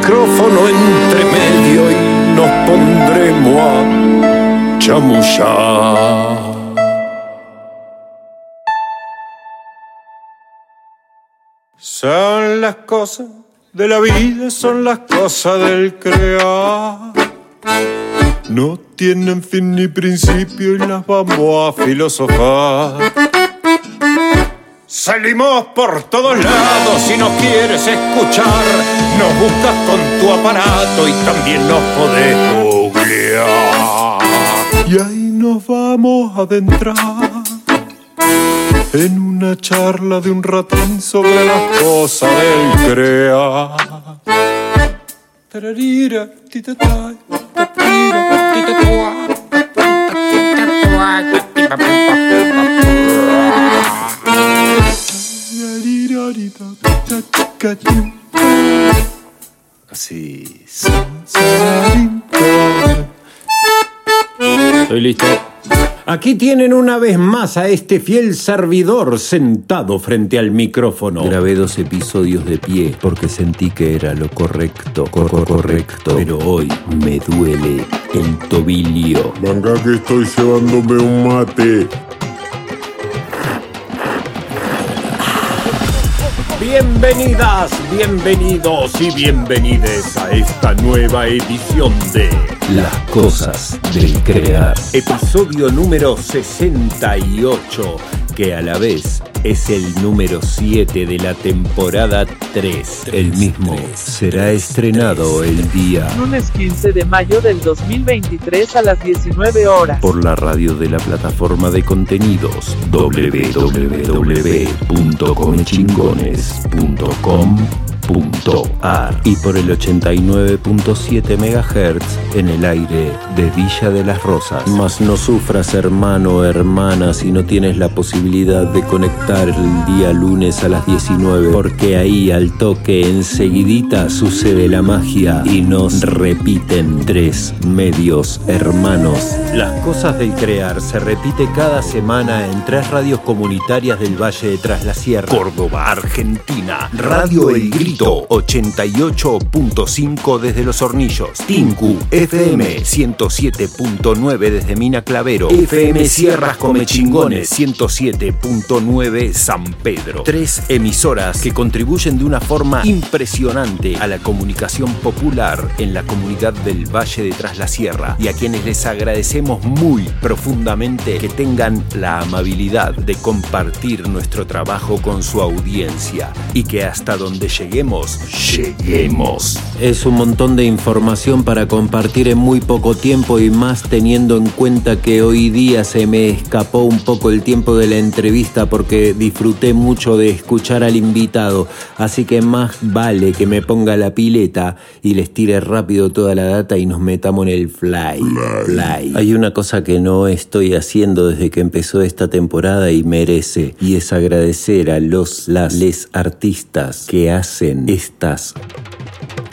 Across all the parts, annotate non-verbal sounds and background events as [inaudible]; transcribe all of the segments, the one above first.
Micrófono entre medio y nos pondremos a chamullar. Son las cosas de la vida, son las cosas del crear. No tienen fin ni principio y las vamos a filosofar. Salimos por todos lados si nos quieres escuchar. Nos buscas con tu aparato y también nos podés googlear. Y ahí nos vamos a adentrar en una charla de un ratín sobre las cosas del crear. Así. Estoy listo. Aquí tienen una vez más a este fiel servidor sentado frente al micrófono. Grabé dos episodios de pie porque sentí que era lo correcto, cor- correcto. Pero hoy me duele el tobillo. Venga que estoy llevándome un mate. Bienvenidas, bienvenidos y bienvenides a esta nueva edición de Las cosas del crear. Episodio número 68, que a la vez es el número 7 de la temporada 3. El mismo será estrenado el día Lunes 15 de mayo del 2023 a las 19 horas. por la radio de la plataforma de contenidos y por el 89.7 MHz en el aire de Villa de las Rosas. Mas no sufras hermano o hermana si no tienes la posibilidad de conectar el día lunes a las 19 porque ahí al toque enseguidita sucede la magia y nos repiten tres medios hermanos. Las cosas del crear se repite cada semana en tres radios comunitarias del Valle de Tras la Sierra, Córdoba, Argentina. Radio El Grito 88.5 desde Los Hornillos, Tinku FM 107.9 desde Mina Clavero, FM Sierras Comechingones 107.9 San Pedro. Tres emisoras que contribuyen de una forma impresionante a la comunicación popular en la comunidad del Valle de Tras la Sierra y a quienes les agradecemos muy profundamente que tengan la amabilidad de compartir nuestro trabajo con su audiencia y que hasta donde lleguemos, lleguemos. Es un montón de información para compartir en muy poco tiempo y más teniendo en cuenta que hoy día se me escapó un poco el tiempo de la entrevista porque disfruté mucho de escuchar al invitado, así que más vale que me ponga la pileta y les tire rápido toda la data y nos metamos en el fly. Fly. Hay una cosa que no estoy haciendo desde que empezó esta temporada y merece, y es agradecer a los, las, les artistas que hacen estas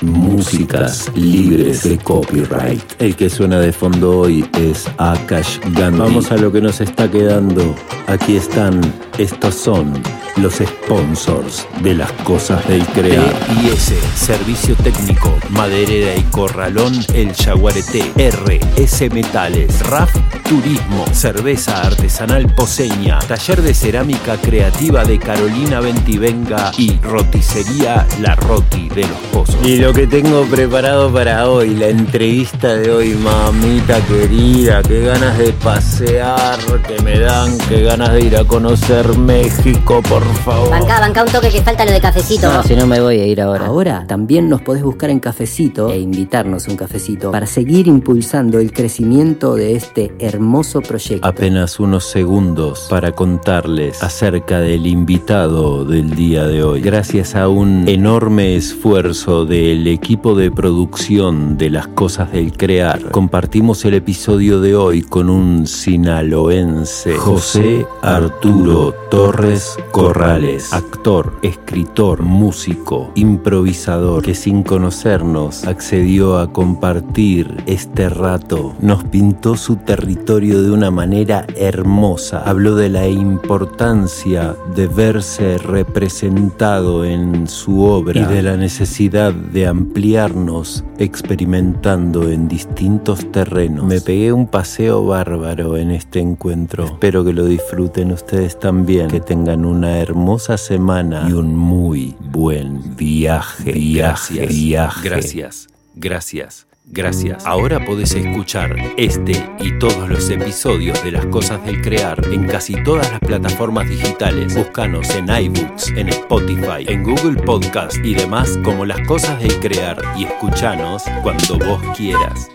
músicas libres de copyright. El que suena de fondo hoy es Akash Gandhi. Vamos a lo que nos está quedando. Aquí están, estos son los sponsors de las cosas del crear. IS, Servicio Técnico, Maderera y Corralón, El Yaguareté, RS Metales, RAF Turismo, Cerveza Artesanal Poseña, Taller de Cerámica Creativa de Carolina Ventivenga y Roticería La Roti de los Pozos. Y lo que tengo preparado para hoy, la entrevista de hoy, mamita querida, qué ganas de pasear que me dan, qué ganas de ir a conocer México, por favor. Banca, banca un toque que falta lo de cafecito. No, si no me voy a ir ahora. Ahora también nos podés buscar en cafecito e invitarnos un cafecito para seguir impulsando el crecimiento de este hermoso proyecto. Apenas unos segundos para contarles acerca del invitado del día de hoy. Gracias a un enorme esfuerzo del equipo de producción de las cosas del crear, compartimos el episodio de hoy con un sinaloense, José Arturo Torres Corrales, actor, escritor, músico, improvisador, que sin conocernos accedió a compartir este rato. Nos pintó su territorio de una manera hermosa. Habló de la importancia de verse representado en su obra y de la necesidad de ampliarnos experimentando en distintos terrenos. Me pegué un paseo bárbaro en este encuentro. Espero que lo disfruten ustedes también, que tengan una hermosa semana y un muy buen viaje, viaje, viaje. Gracias, gracias. Gracias. Ahora podés escuchar este y todos los episodios de Las Cosas del Crear en casi todas las plataformas digitales. Búscanos en iBooks, en Spotify, en Google Podcast y demás como Las Cosas del Crear y escuchanos cuando vos quieras.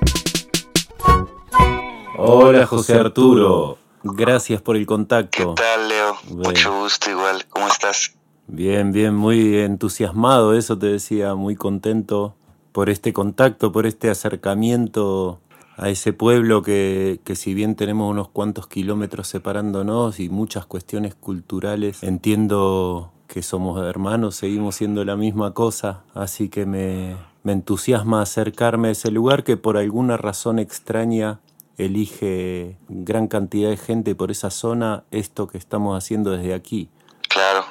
Hola José Arturo, gracias por el contacto. ¿Qué tal, Leo? Mucho gusto igual. ¿Cómo estás? Bien, bien, muy entusiasmado, eso te decía, muy contento por este contacto, por este acercamiento a ese pueblo que, que, si bien tenemos unos cuantos kilómetros separándonos y muchas cuestiones culturales, entiendo que somos hermanos, seguimos siendo la misma cosa, así que me, me entusiasma acercarme a ese lugar que por alguna razón extraña elige gran cantidad de gente por esa zona esto que estamos haciendo desde aquí. Claro,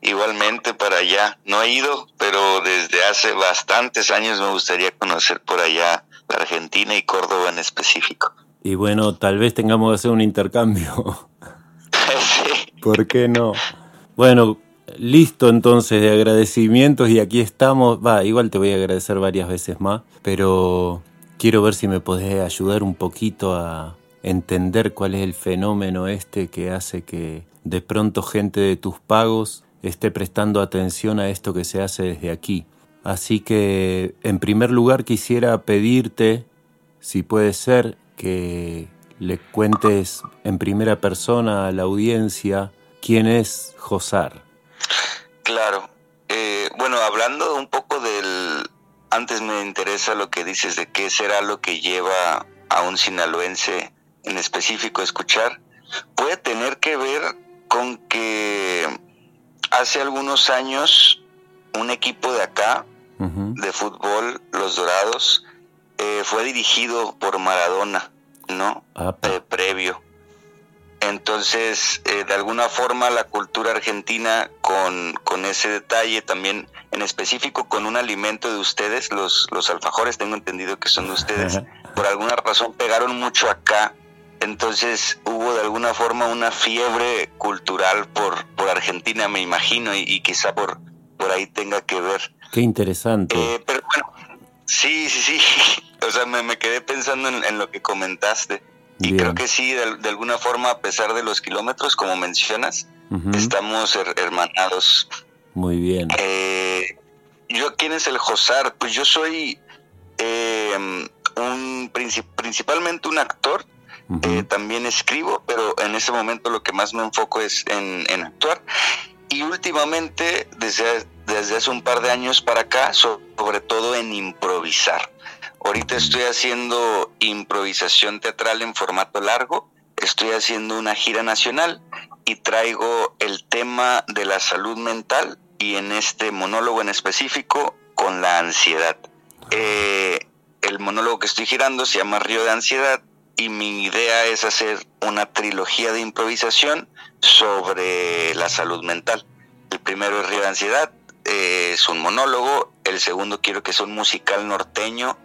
igualmente para allá. No he ido, pero desde hace bastantes años me gustaría conocer por allá la Argentina y Córdoba en específico. Y bueno, tal vez tengamos que hacer un intercambio. [laughs] sí. ¿Por qué no? Bueno, listo entonces de agradecimientos y aquí estamos. Va, igual te voy a agradecer varias veces más, pero quiero ver si me podés ayudar un poquito a entender cuál es el fenómeno este que hace que de pronto gente de tus pagos esté prestando atención a esto que se hace desde aquí. Así que, en primer lugar, quisiera pedirte, si puede ser, que le cuentes en primera persona a la audiencia quién es Josar. Claro. Eh, bueno, hablando un poco. Antes me interesa lo que dices de qué será lo que lleva a un sinaloense en específico a escuchar. Puede tener que ver con que hace algunos años un equipo de acá, de fútbol, Los Dorados, eh, fue dirigido por Maradona, ¿no? Eh, previo. Entonces, eh, de alguna forma la cultura argentina con, con, ese detalle también, en específico con un alimento de ustedes, los, los alfajores, tengo entendido que son de ustedes, por alguna razón pegaron mucho acá entonces hubo de alguna forma una fiebre cultural por, por Argentina, me imagino, y, quizá por, por ahí tenga que ver. Qué interesante. Eh, pero bueno, sí, sí, sí. [laughs] O sea, me, quedé pensando en, lo que comentaste. Y creo que sí, de, alguna forma, a pesar de los kilómetros, como mencionas, estamos hermanados. Muy bien. Eh, ¿Yo quién es el Josar? Pues yo soy eh, un principalmente un actor eh, también escribo, pero en ese momento lo que más me enfoco es en, actuar. Y últimamente, desde, desde hace un par de años para acá, sobre todo en improvisar. Ahorita estoy haciendo improvisación teatral en formato largo, estoy haciendo una gira nacional y traigo el tema de la salud mental y en este monólogo en específico con la ansiedad. Eh, el monólogo que estoy girando se llama Río de Ansiedad y mi idea es hacer una trilogía de improvisación sobre la salud mental. El primero es Río de Ansiedad, eh, es un monólogo, el segundo quiero que sea un musical norteño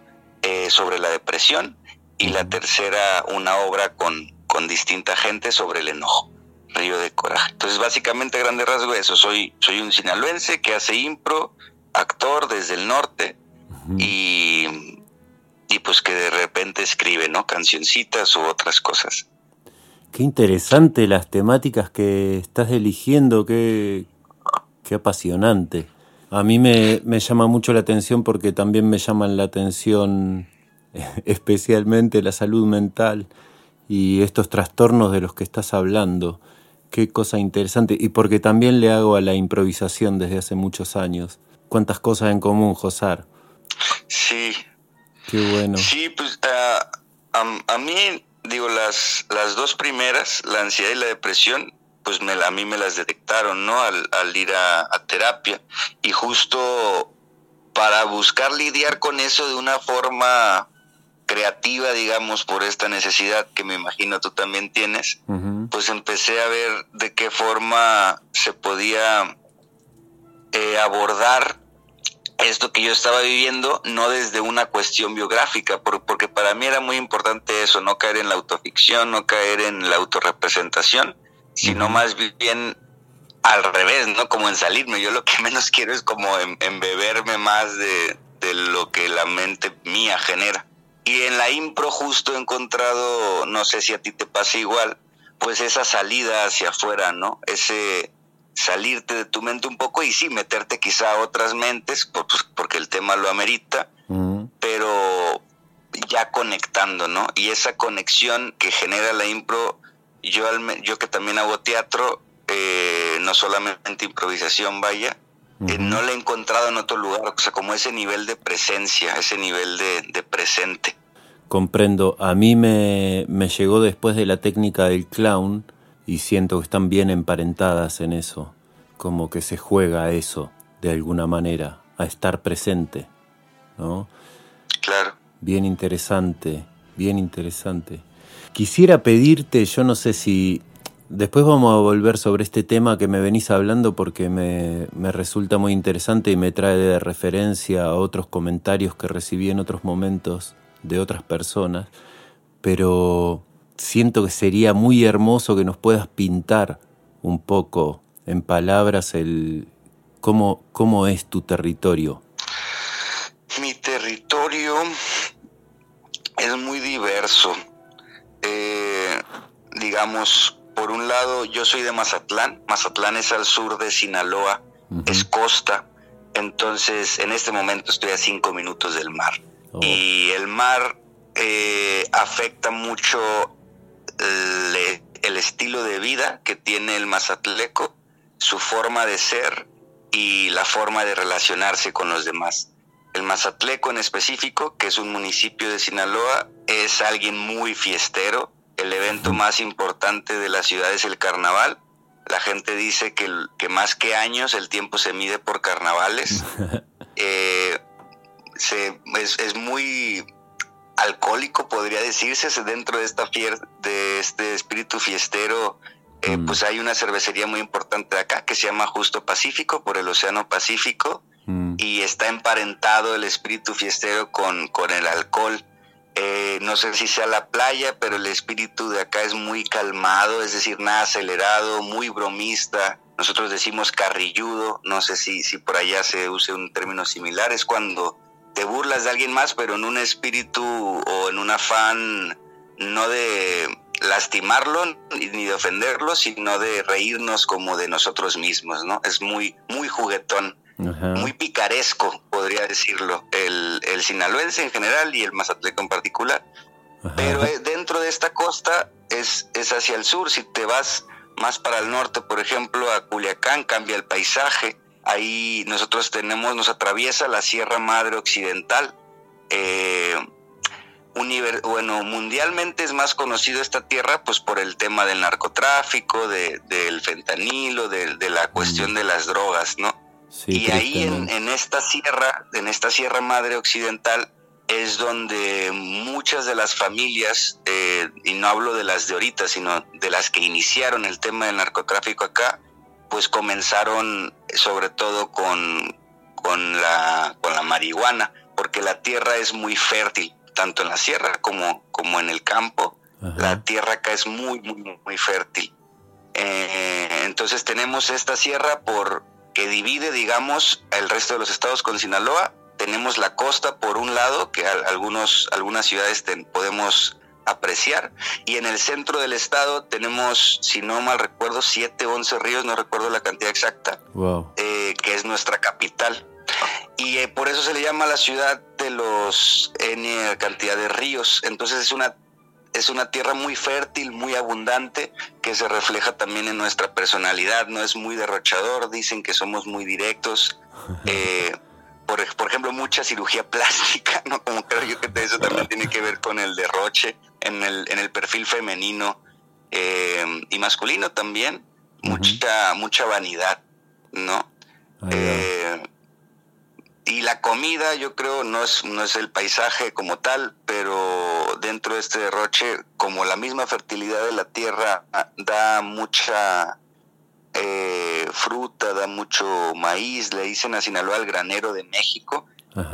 eh, sobre la depresión y la tercera una obra con, con distinta gente sobre el enojo, Río de Coraje. Entonces básicamente a grande rasgo eso, soy, soy un sinaloense que hace impro, actor desde el norte y y pues que de repente escribe, ¿no? Cancioncitas u otras cosas. Qué interesante las temáticas que estás eligiendo, qué, qué apasionante. A mí me, me llama mucho la atención porque también me llaman la atención [laughs] especialmente la salud mental y estos trastornos de los que estás hablando. Qué cosa interesante. Y porque también le hago a la improvisación desde hace muchos años. Cuántas cosas en común, Josar. Sí. Qué bueno. Sí, pues ah, a, mí, digo, las, las dos primeras, la ansiedad y la depresión, pues me, a mí me las detectaron, ¿no? Al, al ir a, a terapia. Y justo para buscar lidiar con eso de una forma creativa, digamos, por esta necesidad que me imagino tú también tienes, pues empecé a ver de qué forma se podía eh, abordar esto que yo estaba viviendo, no desde una cuestión biográfica, porque para mí era muy importante eso, no caer en la autoficción, no caer en la autorrepresentación, sino más bien al revés, ¿no? Como en salirme. Yo lo que [laughs] menos quiero es como embeberme más de, de lo que la mente mía genera. Y en la impro justo he encontrado, no sé si a ti te pasa igual, pues esa salida hacia afuera, ¿no? Ese salirte de tu mente un poco y sí, meterte quizá a otras mentes, pues, porque el tema lo amerita, pero ya conectando, ¿no? Y esa conexión que genera la impro, yo, yo que también hago teatro, eh, no solamente improvisación, vaya, eh, no la he encontrado en otro lugar, o sea, como ese nivel de presencia, ese nivel de, presente. Comprendo, a mí me, me, llegó después de la técnica del clown y siento que están bien emparentadas en eso, como que se juega a eso de alguna manera, a estar presente, ¿no? Claro. Bien interesante, bien interesante. Quisiera pedirte, yo no sé si Después vamos a volver sobre este tema que me venís hablando porque me, resulta muy interesante y me trae de referencia a otros comentarios que recibí en otros momentos de otras personas, pero siento que sería muy hermoso que nos puedas pintar un poco en palabras el cómo, cómo es tu territorio. Mi territorio es muy diverso. Eh, digamos, por un lado, yo soy de Mazatlán. Mazatlán es al sur de Sinaloa, es costa. Entonces, en este momento estoy a cinco minutos del mar. Oh. Y el mar eh, afecta mucho el, el, estilo de vida que tiene el mazatleco, su forma de ser y la forma de relacionarse con los demás. El mazatleco en específico, que es un municipio de Sinaloa, es alguien muy fiestero, el evento más importante de la ciudad es el carnaval. La gente dice que, que más que años el tiempo se mide por carnavales. [laughs] Eh, es, muy alcohólico, podría decirse, dentro de, esta de este espíritu fiestero. Eh, mm. Pues hay una cervecería muy importante acá que se llama Justo Pacífico, por el Océano Pacífico. Y está emparentado el espíritu fiestero con, con el alcohol. Eh, no sé si sea la playa, pero el espíritu de acá es muy calmado, es decir, nada acelerado, muy bromista. Nosotros decimos carrilludo, no sé si, si por allá se use un término similar, es cuando te burlas de alguien más, pero en un espíritu o en un afán no de lastimarlo ni de ofenderlo, sino de reírnos como de nosotros mismos, ¿no? Es muy, muy juguetón muy picaresco, podría decirlo, el, el, sinaloense en general y el mazatleco en particular. Pero eh, dentro de esta costa es, es hacia el sur, si te vas más para el norte, por ejemplo, a Culiacán, cambia el paisaje. Ahí nosotros tenemos, nos atraviesa la Sierra Madre Occidental. Eh, bueno, mundialmente es más conocido esta tierra pues por el tema del narcotráfico, de, del fentanilo, de, de la cuestión de las drogas, ¿no? Y ahí en, esta sierra, en esta sierra madre occidental, es donde muchas de las familias, eh, y no hablo de las de ahorita, sino de las que iniciaron el tema del narcotráfico acá, pues comenzaron sobre todo con, con, la, con la marihuana, porque la tierra es muy fértil, tanto en la sierra como, como en el campo. La tierra acá es muy, muy, muy fértil. Eh, entonces tenemos esta sierra por, que divide, digamos, el resto de los estados con Sinaloa. Tenemos la costa por un lado, que algunos, algunas ciudades podemos apreciar. Y en el centro del estado tenemos, si no mal recuerdo, 7, 11 ríos, no recuerdo la cantidad exacta, eh, que es nuestra capital. Y eh, por eso se le llama la ciudad de los N cantidad de ríos. Entonces es una es una tierra muy fértil, muy abundante, que se refleja también en nuestra personalidad, no es muy derrochador, dicen que somos muy directos, [laughs] eh, por, por, ejemplo, mucha cirugía [laughs] plástica, ¿no? Como creo yo que eso también tiene que ver con el derroche en el, en el perfil femenino eh, y masculino también, mucha, mucha vanidad, ¿no? Eh, y la comida, yo creo, no es, no es el paisaje como tal, pero dentro de este derroche, como la misma fertilidad de la tierra da mucha eh, fruta, da mucho maíz, le dicen a Sinaloa el granero de México,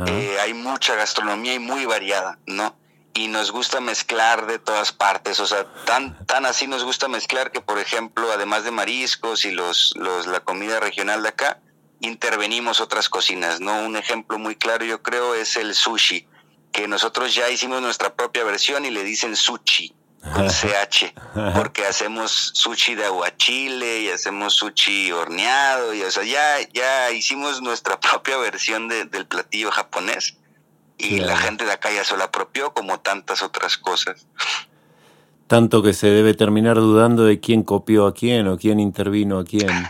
eh, hay mucha gastronomía y muy variada, ¿no? Y nos gusta mezclar de todas partes, o sea, tan, tan así nos gusta mezclar que, por ejemplo, además de mariscos y los, los, la comida regional de acá, intervenimos otras cocinas, ¿no? Un ejemplo muy claro yo creo es el sushi, que nosotros ya hicimos nuestra propia versión y le dicen sushi con CH, porque hacemos sushi de aguachile y hacemos sushi horneado, y o sea, ya, ya hicimos nuestra [laughs] propia versión del platillo japonés y la gente de acá ya se lo apropió como tantas otras cosas. Tanto que se debe terminar dudando de quién copió a quién o quién intervino a quién. [laughs]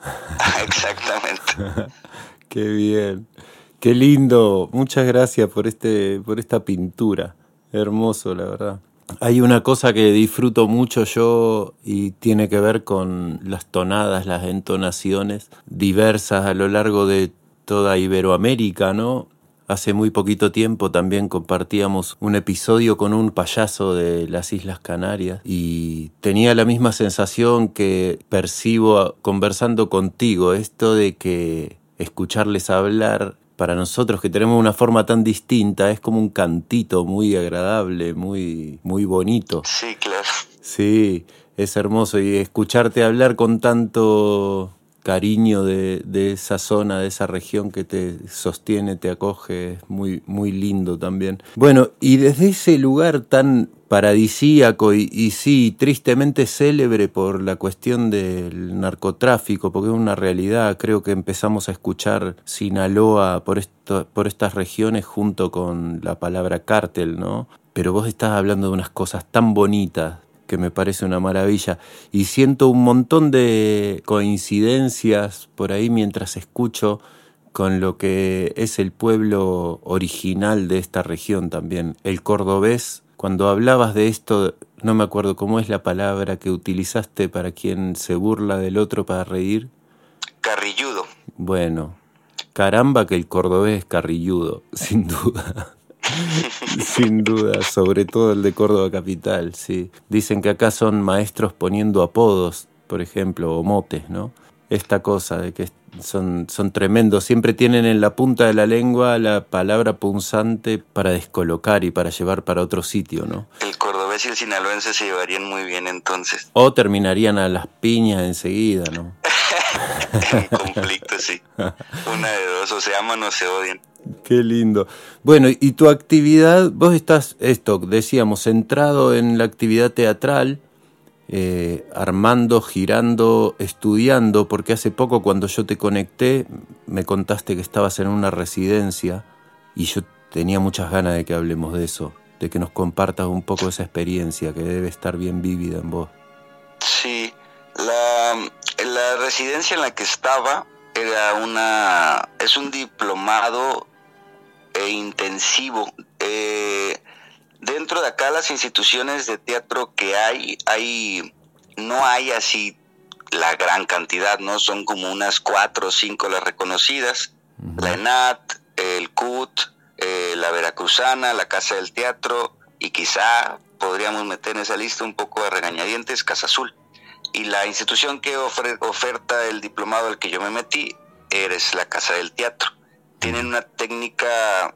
[laughs] Exactamente. [laughs] Qué bien. Qué lindo. Muchas gracias por este por esta pintura. Hermoso, la verdad. Hay una cosa que disfruto mucho yo y tiene que ver con las tonadas, las entonaciones diversas a lo largo de toda Iberoamérica, ¿no? Hace muy poquito tiempo también compartíamos un episodio con un payaso de las Islas Canarias y tenía la misma sensación que percibo conversando contigo, esto de que escucharles hablar para nosotros que tenemos una forma tan distinta es como un cantito muy agradable, muy muy bonito. Sí, claro. Sí, es hermoso y escucharte hablar con tanto cariño de, esa zona, de esa región que te sostiene, te acoge, es muy, muy lindo también. Bueno, y desde ese lugar tan paradisíaco y, sí, tristemente célebre por la cuestión del narcotráfico, porque es una realidad, creo que empezamos a escuchar Sinaloa por, por estas regiones junto con la palabra cártel, ¿no? Pero vos estás hablando de unas cosas tan bonitas, que me parece una maravilla. Y siento un montón de coincidencias por ahí mientras escucho con lo que es el pueblo original de esta región también, el cordobés. Cuando hablabas de esto, no me acuerdo cómo es la palabra que utilizaste para quien se burla del otro para reír. Carrilludo. Bueno, caramba que el cordobés es carrilludo, [laughs] sin duda. Sin duda, sobre todo el de Córdoba Capital, sí. Dicen que acá son maestros poniendo apodos, por ejemplo, o motes, ¿no? Esta cosa de que son, son tremendos, siempre tienen en la punta de la lengua la palabra punzante para descolocar y para llevar para otro sitio, ¿no? El cordobés y el sinaloense se llevarían muy bien entonces. O terminarían a las piñas enseguida, ¿no? [laughs] en [laughs] conflicto, sí. Una de dos, o se aman o se odian. Qué lindo. Bueno, y tu actividad, vos estás, esto, decíamos, centrado en la actividad teatral, eh, armando, girando, estudiando, porque hace poco cuando yo te conecté me contaste que estabas en una residencia y yo tenía muchas ganas de que hablemos de eso, de que nos compartas un poco esa experiencia que debe estar bien vívida en vos. La residencia en la que estaba era una, es un diplomado e intensivo. Eh, dentro de acá las instituciones de teatro que hay, hay no hay así la gran cantidad, ¿no? Son como unas cuatro o cinco las reconocidas. La ENAT, el CUT, eh, la Veracruzana, la Casa del Teatro y quizá podríamos meter en esa lista un poco de regañadientes, Casa Azul. Y la institución que oferta el diplomado al que yo me metí eres la Casa del Teatro tienen una técnica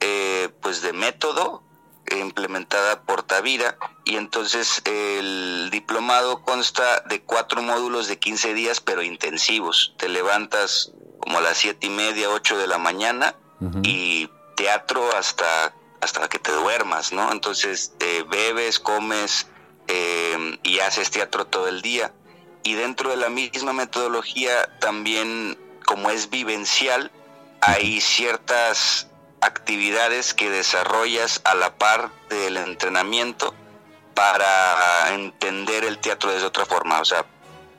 eh, pues de método implementada por Tavira y entonces el diplomado consta de cuatro módulos de 15 días pero intensivos. Te levantas como a las siete y media, ocho de la mañana y teatro hasta hasta que te duermas, ¿no? Entonces eh, bebes, comes eh, y haces teatro todo el día. Y dentro de la misma metodología también, como es vivencial, hay ciertas actividades que desarrollas a la par del entrenamiento para entender el teatro de otra forma. O sea,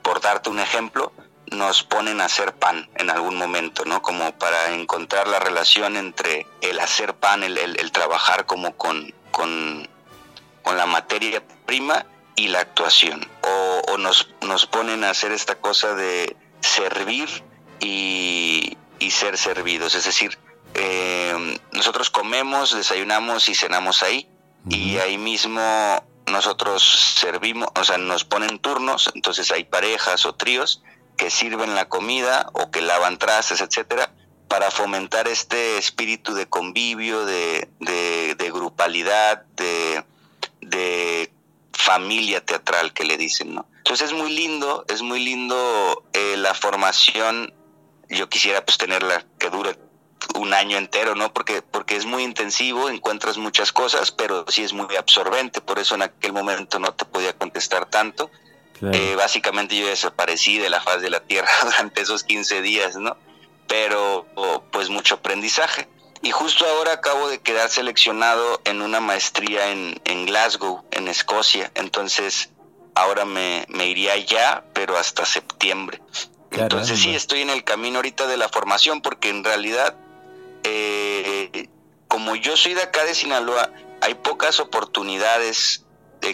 por darte un ejemplo, nos ponen a hacer pan en algún momento, ¿no? Como para encontrar la relación entre el hacer pan, el, trabajar como con, con, la materia prima y la actuación. O, nos, nos ponen a hacer esta cosa de servir y, ser servidos. Es decir, eh, nosotros comemos, desayunamos y cenamos ahí. Y ahí mismo nosotros servimos, o sea, nos ponen turnos, entonces hay parejas o tríos que sirven la comida o que lavan trastes, etcétera, para fomentar este espíritu de convivio, de, de, grupalidad, de, de, familia teatral que le dicen, ¿no? Entonces es muy lindo, es muy lindo eh, la formación. Yo quisiera pues tenerla que dure un año entero, ¿no? Porque, porque es muy intensivo, encuentras muchas cosas, pero sí es muy absorbente, por eso en aquel momento no te podía contestar tanto. Eh, básicamente yo desaparecí de la faz de la Tierra [laughs] durante esos 15 días, ¿no? Pero pues mucho aprendizaje. Y justo ahora acabo de quedar seleccionado en una maestría en, en Glasgow, en Escocia. Entonces ahora me, me iría ya, pero hasta septiembre. Entonces sí, estoy en el camino ahorita de la formación porque en realidad, eh, como yo soy de acá de Sinaloa, hay pocas oportunidades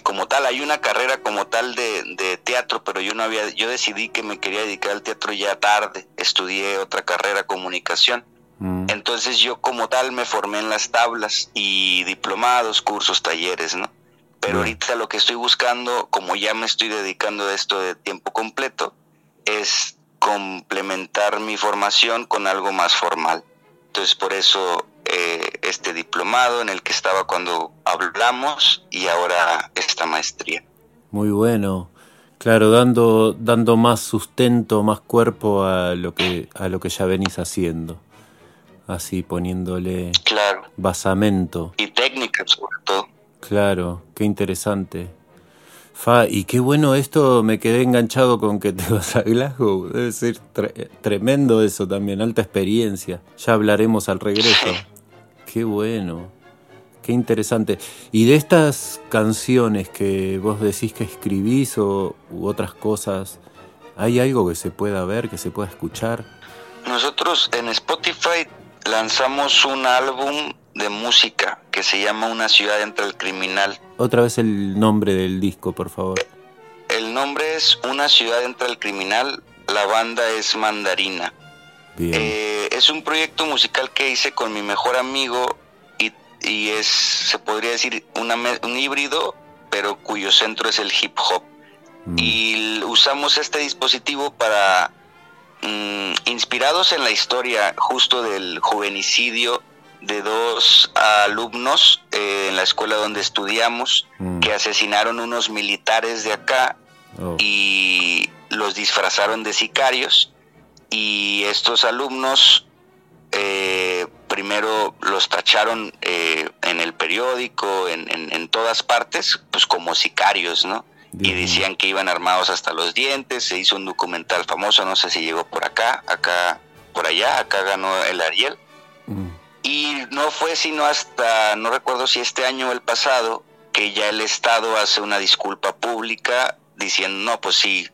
como tal, hay una carrera como tal de, teatro, pero yo no había, yo decidí que me quería dedicar al teatro ya tarde, estudié otra carrera, comunicación. Mm. Entonces yo como tal me formé en las tablas y diplomados, cursos, talleres, ¿no? Pero ahorita lo que estoy buscando, como ya me estoy dedicando a esto de tiempo completo, es complementar mi formación con algo más formal. Entonces por eso eh, este diplomado en el que estaba cuando hablamos y ahora esta maestría. Muy bueno. Claro, dando, dando más sustento, más cuerpo a lo que, a lo que ya venís haciendo. Así poniéndole claro. basamento. Y técnica sobre todo. Claro, qué interesante. Fa, y qué bueno esto, me quedé enganchado con que te [laughs] vas a Glasgow. Debe ser tremendo eso también, alta experiencia. Ya hablaremos al regreso. Qué bueno, qué interesante. Y de estas canciones que vos decís que escribís o u otras cosas, ¿hay algo que se pueda ver, que se pueda escuchar? Nosotros en Spotify lanzamos un álbum de música que se llama Una ciudad entre el criminal. Otra vez el nombre del disco, por favor. El nombre es Una ciudad entre el criminal, la banda es Mandarina. Eh, es un proyecto musical que hice con mi mejor amigo y, y es, se podría decir, un híbrido, pero cuyo centro es el hip hop. Mm. Y usamos este dispositivo para, mm, inspirados en la historia justo del juvenicidio de dos alumnos eh, en la escuela donde estudiamos mm. que asesinaron unos militares de acá oh. y los disfrazaron de sicarios y estos alumnos eh, primero los tacharon eh, en el periódico, en, en, todas partes, pues como sicarios, ¿no? Y decían que iban armados hasta los dientes, se hizo un documental famoso, no sé si llegó por acá, acá, por allá, acá ganó el Ariel. Mm. Y no fue sino hasta, no recuerdo si este año o el pasado, que ya el Estado hace una disculpa pública diciendo, no, pues sí,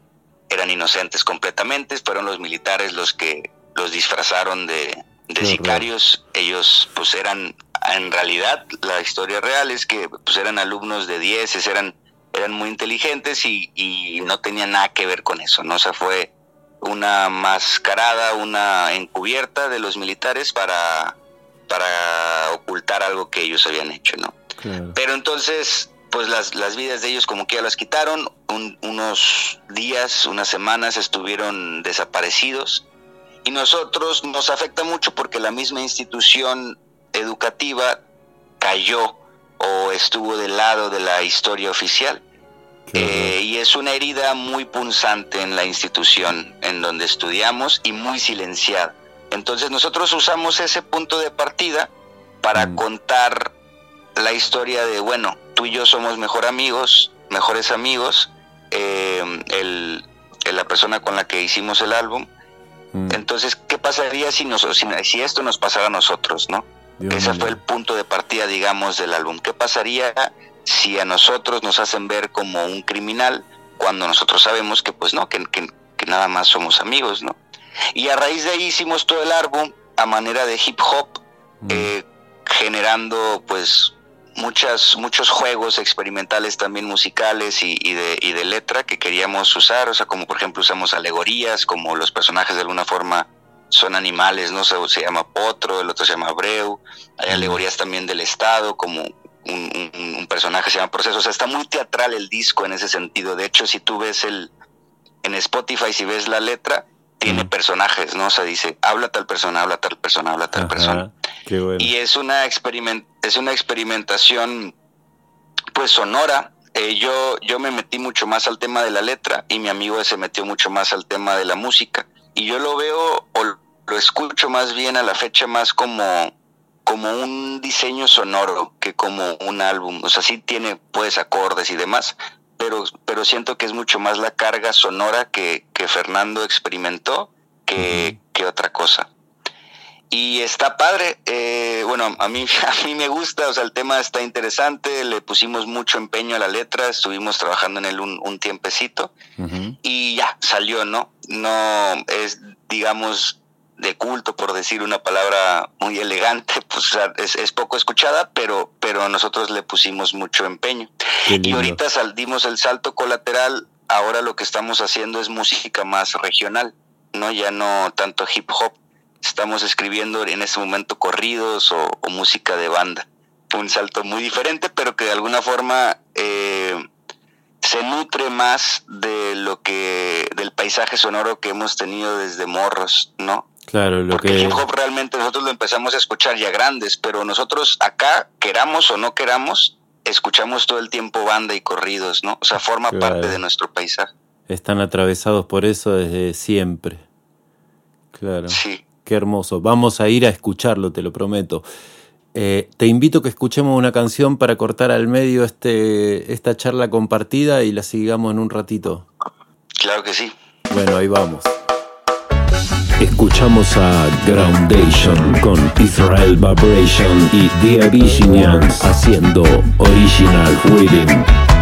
eran inocentes completamente, fueron los militares los que los disfrazaron de, sicarios, ellos pues eran, en realidad la historia real es que pues eran alumnos de 10, eran, eran muy inteligentes y, y no tenían nada que ver con eso, ¿no? O sea, fue una mascarada, una encubierta de los militares para para ocultar algo que ellos habían hecho, ¿no? Pero entonces, pues las, las, vidas de ellos como que ya las quitaron, unos días, unas semanas estuvieron desaparecidos y nosotros nos afecta mucho porque la misma institución educativa cayó o estuvo del lado de la historia oficial. Eh, y es una herida muy punzante en la institución en donde estudiamos y muy silenciada. Entonces nosotros usamos ese punto de partida para mm. contar la historia de, bueno, tú y yo somos mejor amigos, mejores amigos, eh, el, la persona con la que hicimos el álbum. Mm. Entonces, ¿qué pasaría si, nos, si, esto nos pasara a nosotros, no? Ese fue el punto de partida, digamos, del álbum. ¿Qué pasaría si a nosotros nos hacen ver como un criminal cuando nosotros sabemos que, pues no, que, que, nada más somos amigos, ¿no? Y a raíz de ahí hicimos todo el álbum a manera de hip hop, mm. eh, generando, pues, muchas, muchos juegos experimentales también musicales y, de, y de letra que queríamos usar, o sea, como por ejemplo usamos alegorías, como los personajes de alguna forma son animales, ¿no? Se, se llama Potro, el otro se llama Breu, hay alegorías también del Estado, como un, personaje se llama Proceso, o sea, está muy teatral el disco en ese sentido, de hecho, si tú ves el, en Spotify, si ves la letra, tiene personajes, ¿no? O sea, dice, habla tal persona, habla tal persona, habla tal persona. Y es una, experiment es una experimentación, pues, sonora. Eh, yo, yo me metí mucho más al tema de la letra y mi amigo se metió mucho más al tema de la música. Y yo lo veo o lo escucho más bien a la fecha más como, como un diseño sonoro que como un álbum. O sea, sí tiene, pues, acordes y demás, pero, pero siento que es mucho más la carga sonora que, que Fernando experimentó que, que, otra cosa. Y está padre, eh, bueno, a mí, [laughs] a mí me gusta, o sea, el tema está interesante, le pusimos mucho empeño a la letra, estuvimos trabajando en él un, un tiempecito y ya, salió, ¿no? No es, digamos, de culto, por decir una palabra muy elegante, [laughs] pues es, poco escuchada, pero, pero nosotros le pusimos mucho empeño. Y ahorita saldimos el salto colateral, ahora lo que estamos haciendo es música más regional, ¿no? Ya no tanto hip hop, estamos escribiendo en este momento corridos o, música de banda. Un salto muy diferente, pero que de alguna forma eh, se nutre más de lo que, del paisaje sonoro que hemos tenido desde morros, ¿no? Claro, lo Porque que... hip hop realmente nosotros lo empezamos a escuchar ya grandes, pero nosotros acá, queramos o no queramos, escuchamos todo el tiempo banda y corridos, ¿no? O sea, forma parte de nuestro paisaje. Están atravesados por eso desde siempre. Claro. Sí. Qué hermoso. Vamos a ir a escucharlo, te lo prometo. Eh, te invito a que escuchemos una canción para cortar al medio este, esta charla compartida y la sigamos en un ratito. Claro que sí. Bueno, ahí vamos. Escuchamos a Groundation con Israel Vibration y The Abyssinians haciendo Original Rhythm.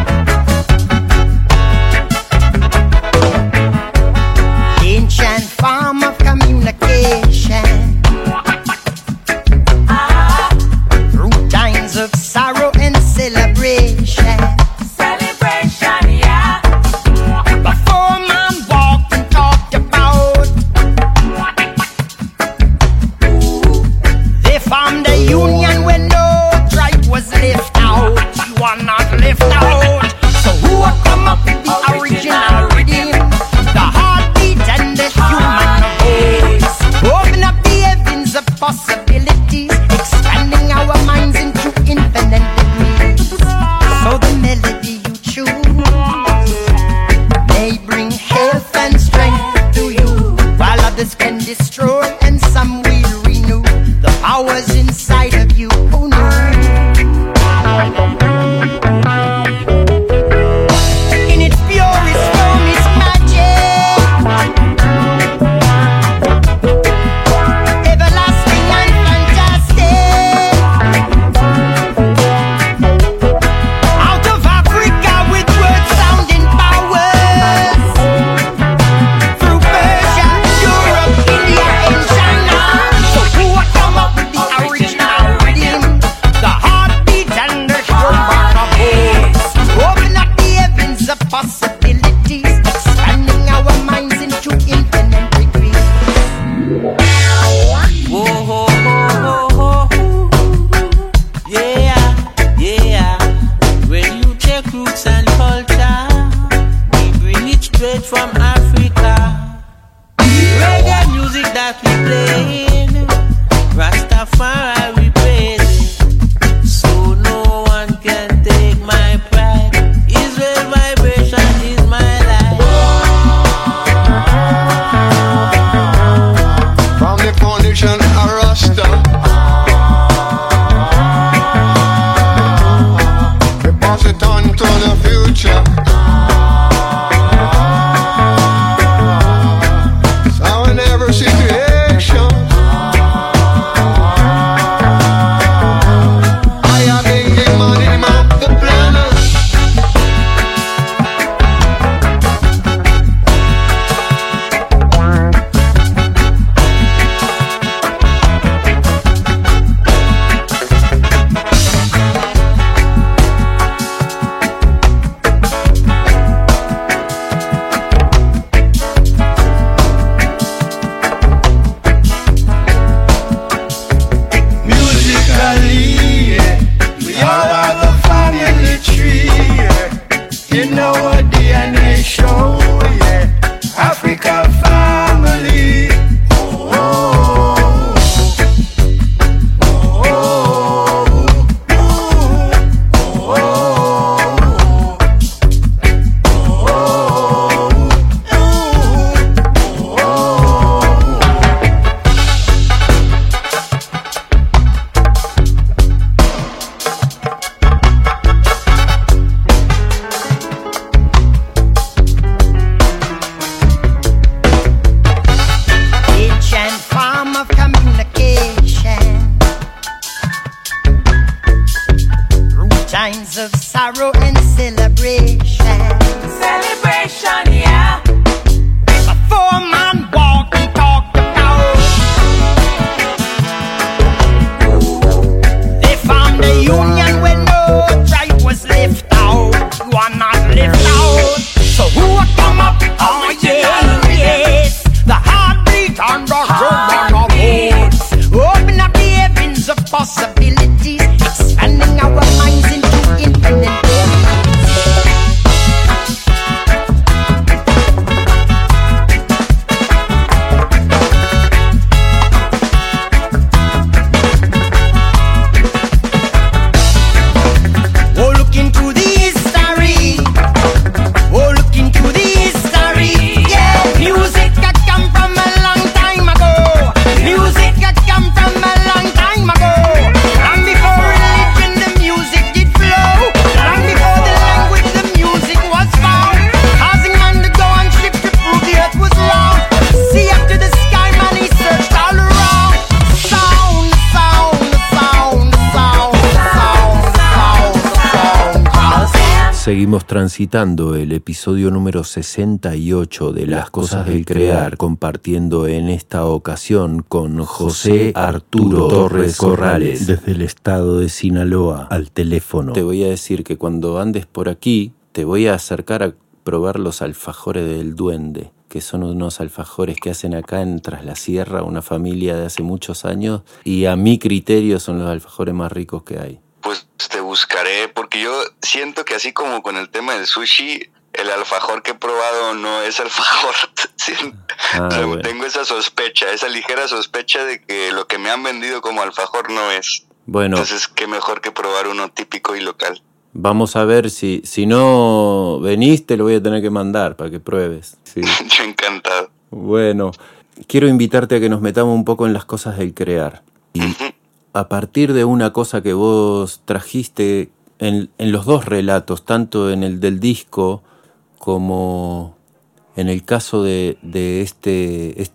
Transitando el episodio número 68 de Las Cosas del Crear, compartiendo en esta ocasión con José Arturo Torres Corrales, desde el estado de Sinaloa, al teléfono. Te voy a decir que cuando andes por aquí, te voy a acercar a probar los alfajores del duende que son unos alfajores que hacen acá en Tras la Sierra, una familia de hace muchos años, y a mi criterio son los alfajores más ricos que hay. Pues te buscaré, porque yo siento que así como con el tema del sushi, el alfajor que he probado no es alfajor. [laughs] Ah, tengo- bueno. Tengo esa sospecha, esa ligera sospecha de que lo que me han vendido como alfajor no es. Bueno, Entonces, qué mejor que probar uno típico y local. vamos a ver si, si no venís, te lo voy a tener que mandar para que pruebes. Sí. [laughs] Yo encantado. Bueno, quiero invitarte a que nos metamos un poco en las cosas del crear. Y a partir de una cosa que vos trajiste en, los dos relatos, tanto en el del disco como en el caso de, de este, es-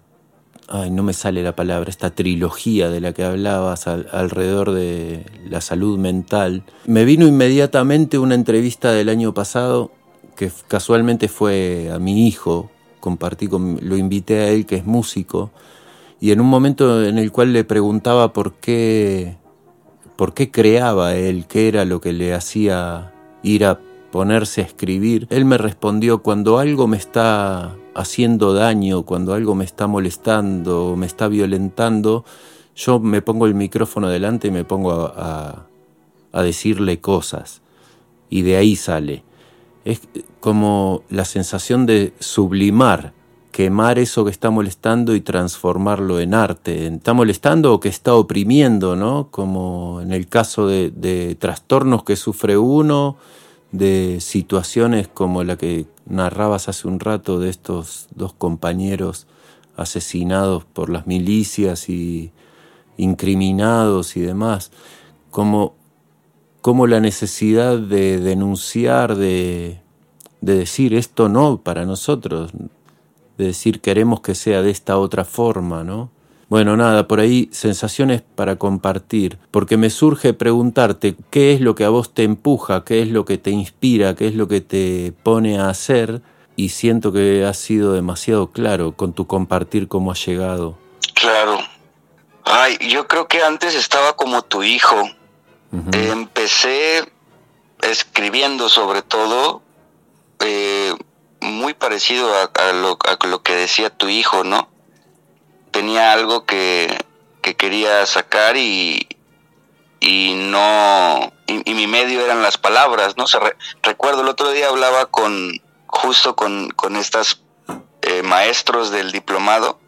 Ay, no me sale la palabra, esta trilogía de la que hablabas al- alrededor de la salud mental. Me vino inmediatamente una entrevista del año pasado que casualmente fue a mi hijo, compartí con, lo invité a él que es músico, y en un momento en el cual le preguntaba por qué, por qué creaba él, qué era lo que le hacía ir a ponerse a escribir, él me respondió, cuando algo me está haciendo daño, cuando algo me está molestando, me está violentando, yo me pongo el micrófono delante y me pongo a, a- a decirle cosas. Y de ahí sale. Es como la sensación de sublimar, quemar eso que está molestando y transformarlo en arte. Está molestando o que está oprimiendo, ¿no? Como en el caso de, trastornos que sufre uno, de situaciones como la que narrabas hace un rato de estos dos compañeros asesinados por las milicias y incriminados y demás, como, como la necesidad de denunciar, de, de decir esto no para nosotros, de decir queremos que sea de esta otra forma, ¿no? Bueno, nada, por ahí sensaciones para compartir, porque me surge preguntarte qué es lo que a vos te empuja, qué es lo que te inspira, qué es lo que te pone a hacer, y siento que has sido demasiado claro con tu compartir cómo has llegado. Claro. Ay, yo creo que antes estaba como tu hijo. Eh, empecé escribiendo sobre todo eh, muy parecido a, a lo, a lo que decía tu hijo, ¿no? Tenía algo que, que quería sacar y, y no y, y mi medio eran las palabras, ¿no? O sea, re- recuerdo el otro día hablaba con justo con, con estas eh, maestros del diplomado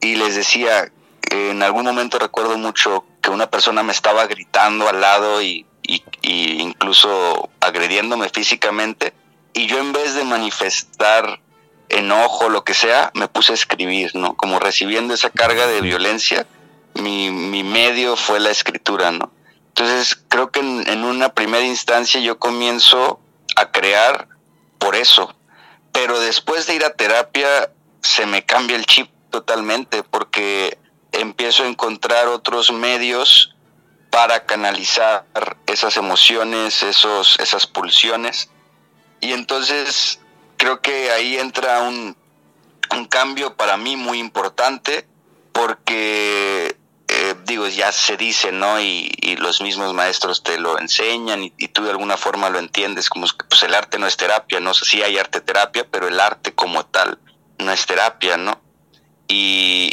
y les decía, eh, en algún momento recuerdo mucho que una persona me estaba gritando al lado y, y- y incluso agrediéndome físicamente y yo en vez de manifestar enojo, lo que sea, me puse a escribir, ¿no? Como recibiendo esa carga de violencia, mi, mi medio fue la escritura, ¿no? Entonces creo que en, en una primera instancia yo comienzo a crear por eso, pero después de ir a terapia se me cambia el chip totalmente porque empiezo a encontrar otros medios para canalizar esas emociones, esos, esas pulsiones. Y entonces creo que ahí entra un, un cambio para mí muy importante porque eh, digo, ya se dice, ¿no? Y, los mismos maestros te lo enseñan y, tú de alguna forma lo entiendes como pues el arte no es terapia, ¿no? si hay arte terapia, pero el arte como tal no es terapia, ¿no? Y,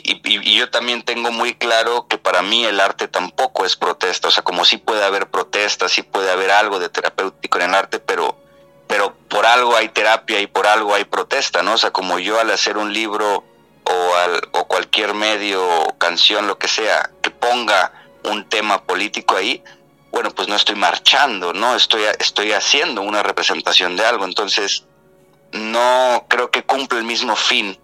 yo también tengo muy claro que para mí el arte tampoco es protesta, o sea, como sí puede haber protesta, sí puede haber algo de terapéutico en el arte, pero, pero por algo hay terapia y por algo hay protesta, ¿no? O sea, como yo al hacer un libro o, al, o cualquier medio, canción, lo que sea, que ponga un tema político ahí, bueno, pues no estoy marchando, ¿no? Estoy, estoy haciendo una representación de algo, entonces no creo que cumple el mismo fin.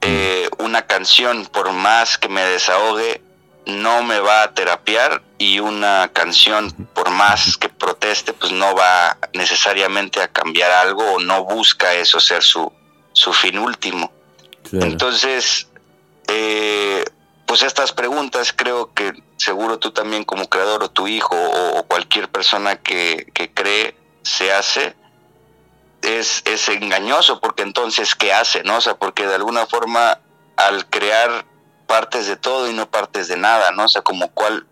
Eh, una canción, por más que me desahogue, no me va a terapiar y una canción, por más que proteste, pues no va necesariamente a cambiar algo o no busca eso ser su, su fin último. Entonces, eh, pues estas preguntas creo que seguro tú también como creador o tu hijo o, cualquier persona que, cree se hace, es, es engañoso porque entonces, ¿qué hace? No? O sea, porque de alguna forma al crear partes de todo y no partes de nada, ¿no? O sea, como cuál,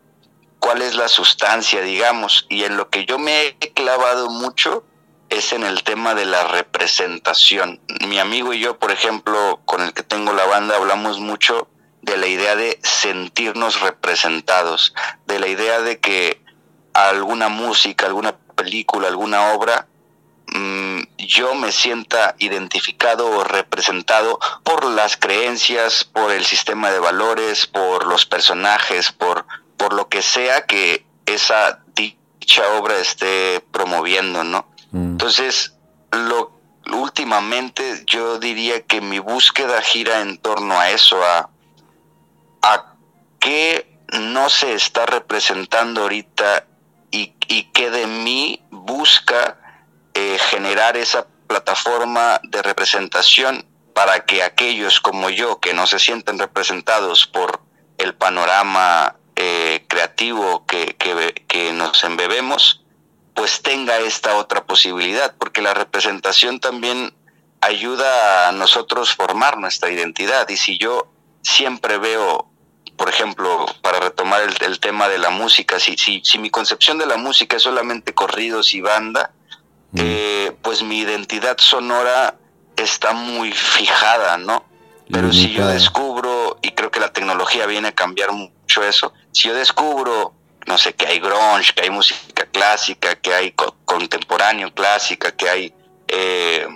cuál es la sustancia, digamos. Y en lo que yo me he clavado mucho es en el tema de la representación. Mi amigo y yo, por ejemplo, con el que tengo la banda, hablamos mucho de la idea de sentirnos representados, de la idea de que alguna música, alguna película, alguna obra, mm, yo me sienta identificado o representado por las creencias, por el sistema de valores, por los personajes, por, por lo que sea que esa dicha obra esté promoviendo, ¿no? Mm. Entonces, lo, últimamente yo diría que mi búsqueda gira en torno a eso, a, a qué no se está representando ahorita y, y qué de mí busca eh, generar esa plataforma de representación para que aquellos como yo que no se sienten representados por el panorama eh, creativo que, que nos embebemos, pues tenga esta otra posibilidad, porque la representación también ayuda a nosotros formar nuestra identidad. Y si yo siempre veo, por ejemplo, para retomar el, tema de la música, si, si, si, mi concepción de la música es solamente corridos y banda, mm. eh, pues mi identidad sonora está muy fijada, ¿no? Pero si yo descubro, y creo que la tecnología viene a cambiar mucho eso, si yo descubro no sé, que hay grunge, que hay música clásica, que hay contemporáneo clásica, que hay eh,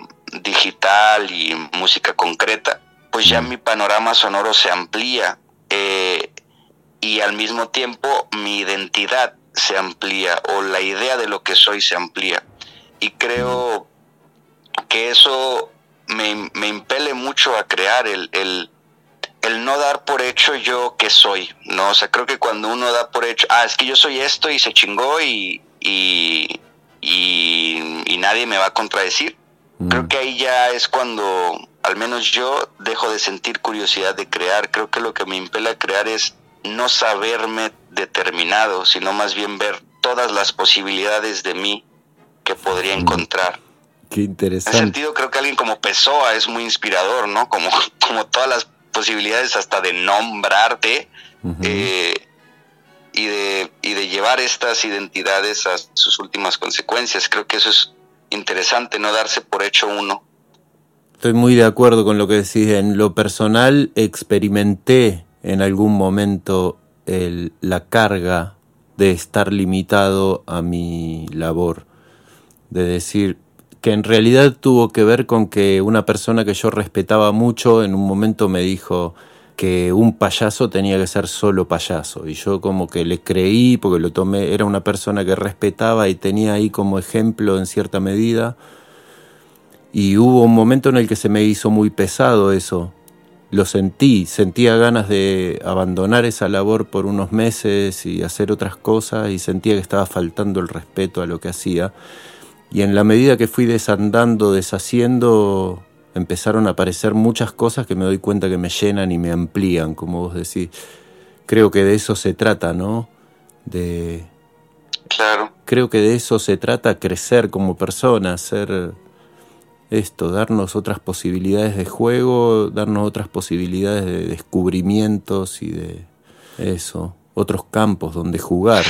digital y música concreta, pues ya mi panorama sonoro se amplía eh, y al mismo tiempo mi identidad se amplía o la idea de lo que soy se amplía. Y creo que eso me, me impele mucho a crear el, el el no dar por hecho yo que soy, ¿no? O sea, creo que cuando uno da por hecho, ah, es que yo soy esto y se chingó y, y, y, nadie me va a contradecir, mm. creo que ahí ya es cuando, al menos yo, dejo de sentir curiosidad de crear. Creo que lo que me impela a crear es no saberme determinado, sino más bien ver todas las posibilidades de mí que podría mm. encontrar. Qué interesante. En ese sentido, creo que alguien como Pessoa es muy inspirador, ¿no? Como, [laughs] como todas las posibilidades hasta de nombrarte eh, y, de, y de llevar estas identidades a sus últimas consecuencias. Creo que eso es interesante, no darse por hecho uno. Estoy muy de acuerdo con lo que decís. En lo personal experimenté en algún momento el, la carga de estar limitado a mi labor, de decir, que en realidad tuvo que ver con que una persona que yo respetaba mucho en un momento me dijo que un payaso tenía que ser solo payaso. Y yo como que le creí porque lo tomé, era una persona que respetaba y tenía ahí como ejemplo en cierta medida. Y hubo un momento en el que se me hizo muy pesado eso, lo sentí, sentía ganas de abandonar esa labor por unos meses y hacer otras cosas y sentía que estaba faltando el respeto a lo que hacía y en la medida que fui desandando, deshaciendo, empezaron a aparecer muchas cosas que me doy cuenta que me llenan y me amplían, como vos decís. Creo que de eso se trata, ¿no? De, Claro. Creo que de eso se trata, crecer como persona, ser esto, darnos otras posibilidades de juego, darnos otras posibilidades de descubrimientos y de eso, otros campos donde jugar.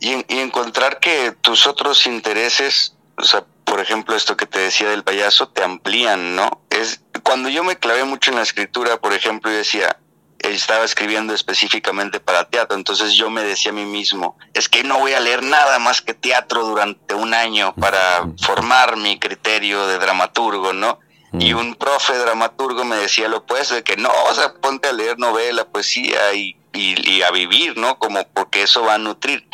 Y, y encontrar que tus otros intereses, o sea, por ejemplo, esto que te decía del payaso, te amplían, ¿no? Es cuando yo me clavé mucho en la escritura, por ejemplo, y decía, estaba escribiendo específicamente para teatro, entonces yo me decía a mí mismo, es que no voy a leer nada más que teatro durante un año para formar mi criterio de dramaturgo, ¿no? Y un profe dramaturgo me decía lo opuesto, de que no, o sea, ponte a leer novela, poesía y, y, y a vivir, ¿no? Como porque eso va a nutrir.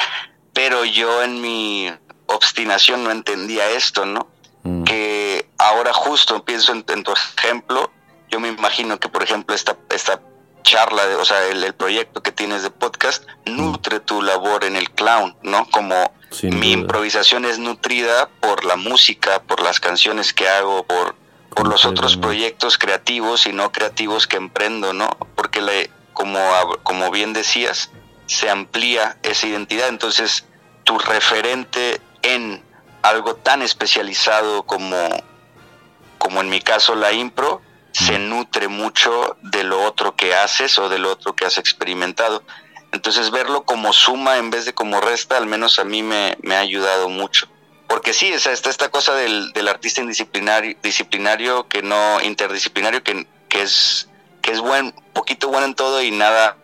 Pero yo en mi obstinación no entendía esto, ¿no? Que ahora justo pienso en, en, tu ejemplo, yo me imagino que, por ejemplo, esta, esta charla, de, o sea, el, el, proyecto que tienes de podcast nutre tu labor en el clown, ¿no? Como Sin mi duda. improvisación es nutrida por la música, por las canciones que hago, por, por los otros proyectos creativos y no creativos que emprendo, ¿no? Porque le, como, como bien decías, se amplía esa identidad, entonces tu referente en algo tan especializado como, como en mi caso la impro, se nutre mucho de lo otro que haces o de lo otro que has experimentado. Entonces verlo como suma en vez de como resta, al menos a mí me, me ha ayudado mucho. Porque sí, está esta cosa del, del artista indisciplinario, disciplinario, que no interdisciplinario, que, que es que es buen, poquito bueno en todo y nada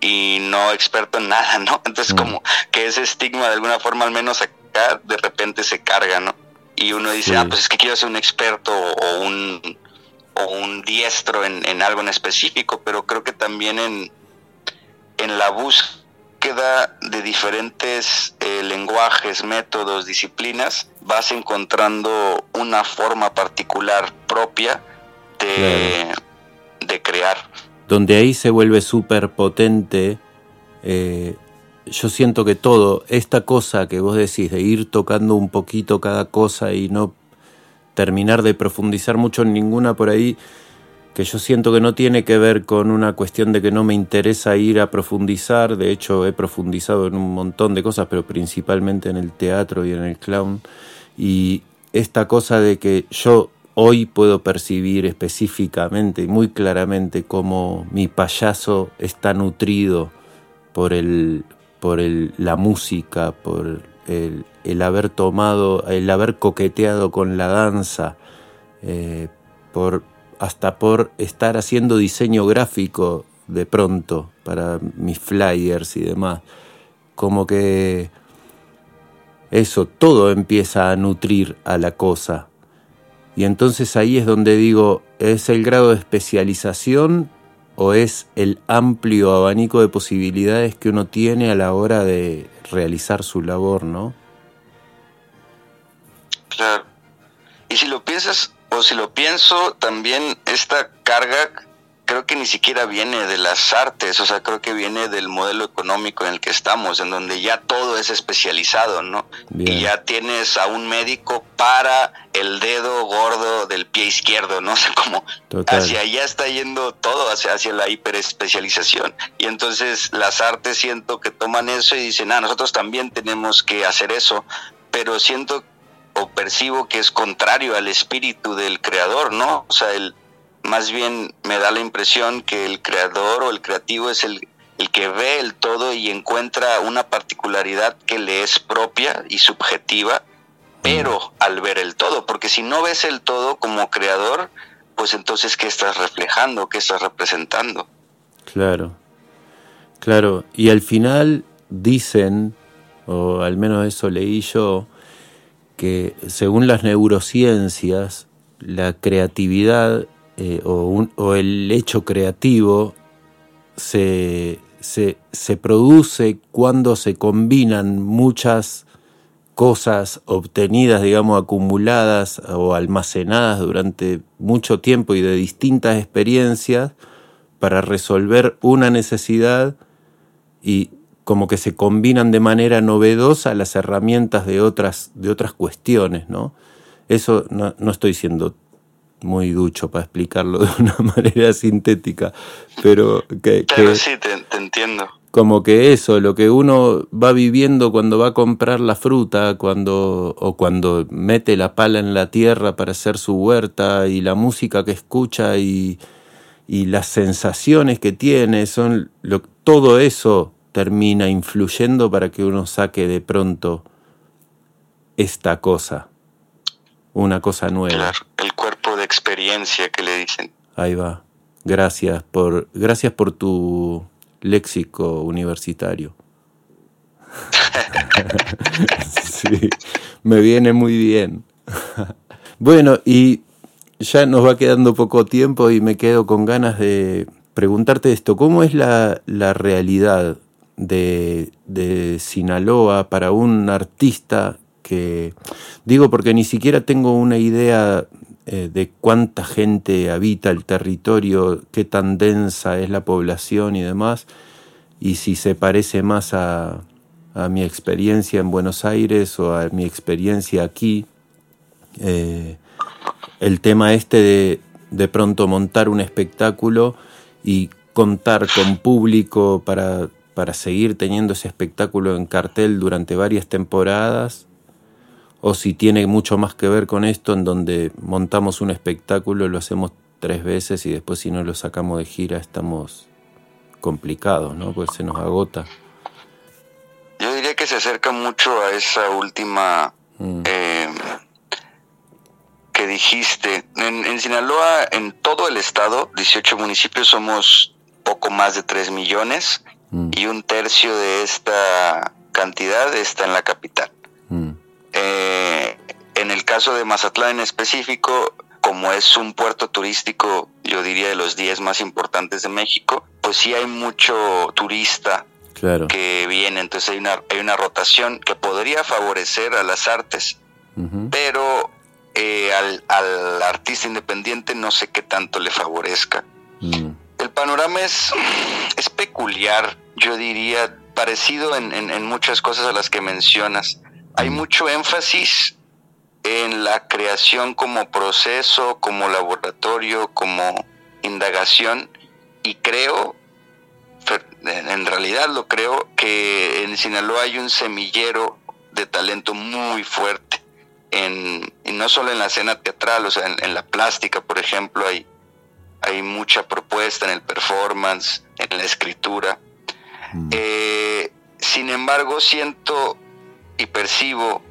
y no experto en nada, ¿no? Entonces mm. como que ese estigma de alguna forma al menos acá de repente se carga, ¿no? Y uno dice, sí. ah, pues es que quiero ser un experto o un, o un diestro en, en, algo en específico, pero creo que también en, en la búsqueda de diferentes eh, lenguajes, métodos, disciplinas, vas encontrando una forma particular propia de, de crear donde ahí se vuelve súper potente. Eh, yo siento que todo, esta cosa que vos decís, de ir tocando un poquito cada cosa y no terminar de profundizar mucho en ninguna por ahí, que yo siento que no tiene que ver con una cuestión de que no me interesa ir a profundizar, de hecho he profundizado en un montón de cosas, pero principalmente en el teatro y en el clown, y esta cosa de que yo hoy puedo percibir específicamente y muy claramente cómo mi payaso está nutrido por, el, por el, la música, por el, haber tomado, el haber coqueteado con la danza, eh, por, hasta por estar haciendo diseño gráfico de pronto para mis flyers y demás. Como que eso, todo empieza a nutrir a la cosa y entonces ahí es donde digo, ¿es el grado de especialización o es el amplio abanico de posibilidades que uno tiene a la hora de realizar su labor, no? Claro. Y si lo piensas, o si lo pienso, también esta carga creo que ni siquiera viene de las artes, o sea, creo que viene del modelo económico en el que estamos, en donde ya todo es especializado, ¿no? Bien. Y ya tienes a un médico para el dedo gordo del pie izquierdo, ¿no? [laughs] O sea, como Total. hacia allá está yendo todo, hacia, hacia la hiperespecialización. Y entonces las artes siento que toman eso y dicen, ah, nosotros también tenemos que hacer eso, pero siento o percibo que es contrario al espíritu del creador, ¿no? O sea, el más bien me da la impresión que el creador o el creativo es el, el que ve el todo y encuentra una particularidad que le es propia y subjetiva, pero al ver el todo, porque si no ves el todo como creador, pues entonces ¿qué estás reflejando? ¿Qué estás representando? Claro, claro, y al final dicen, o al menos eso leí yo, que según las neurociencias, la creatividad eh, o, el hecho creativo se, se, se, produce cuando se combinan muchas cosas obtenidas, digamos, acumuladas o almacenadas durante mucho tiempo y de distintas experiencias para resolver una necesidad y como que se combinan de manera novedosa las herramientas de otras, de otras cuestiones, ¿no? Eso no, no estoy siendo muy ducho para explicarlo de una [laughs] manera sintética, pero que... Pero que, sí, te, te, entiendo. como que eso, lo que uno va viviendo cuando va a comprar la fruta, cuando o cuando mete la pala en la tierra para hacer su huerta y la música que escucha y, y las sensaciones que tiene, son lo, todo eso termina influyendo para que uno saque de pronto esta cosa, una cosa nueva. Claro, el cuerpo experiencia que le dicen. Ahí va. Gracias por gracias por tu léxico universitario. [laughs] sí, me viene muy bien. [laughs] bueno, y ya nos va quedando poco tiempo y me quedo con ganas de preguntarte esto. ¿Cómo es la, la realidad de, de Sinaloa para un artista que, digo porque ni siquiera tengo una idea eh, de cuánta gente habita el territorio, qué tan densa es la población y demás, y si se parece más a, a mi experiencia en Buenos Aires o a mi experiencia aquí. Eh, el tema este de de pronto montar un espectáculo y contar con público para, para seguir teniendo ese espectáculo en cartel durante varias temporadas o si tiene mucho más que ver con esto, en donde montamos un espectáculo, lo hacemos tres veces y después si no lo sacamos de gira estamos complicados, ¿no? Pues se nos agota. Yo diría que se acerca mucho a esa última Mm. eh, que dijiste. En, en Sinaloa, en todo el estado, 18 municipios, somos poco más de 3 millones Mm. y un tercio de esta cantidad está en la capital. Eh, en el caso de Mazatlán en específico, como es un puerto turístico, yo diría de los 10 más importantes de México, pues sí hay mucho turista Claro. que viene, entonces hay una, hay una rotación que podría favorecer a las artes, pero eh, al, al artista independiente no sé qué tanto le favorezca. Mm. El panorama es, es peculiar, yo diría, parecido en, en- en muchas cosas a las que mencionas. Hay mucho énfasis en la creación como proceso, como laboratorio, como indagación, y creo, en realidad lo creo, que en Sinaloa hay un semillero de talento muy fuerte. En, y no solo en la escena teatral, o sea, en, en la plástica, por ejemplo, hay, hay mucha propuesta en el performance, en la escritura. Eh, sin embargo, siento y percibo